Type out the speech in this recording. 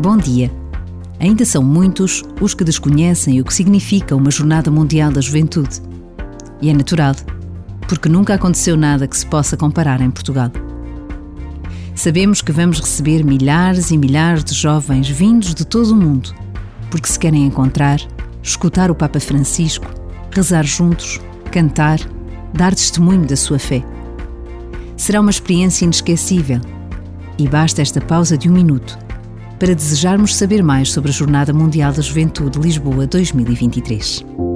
Bom dia. Ainda são muitos os que desconhecem o que significa uma Jornada Mundial da Juventude. E é natural, porque nunca aconteceu nada que se possa comparar em Portugal. Sabemos que vamos receber milhares e milhares de jovens vindos de todo o mundo, porque se querem encontrar, escutar o Papa Francisco, rezar juntos, cantar, dar testemunho da sua fé. Será uma experiência inesquecível e basta esta pausa de um minuto para desejarmos saber mais sobre a Jornada Mundial da Juventude Lisboa 2023.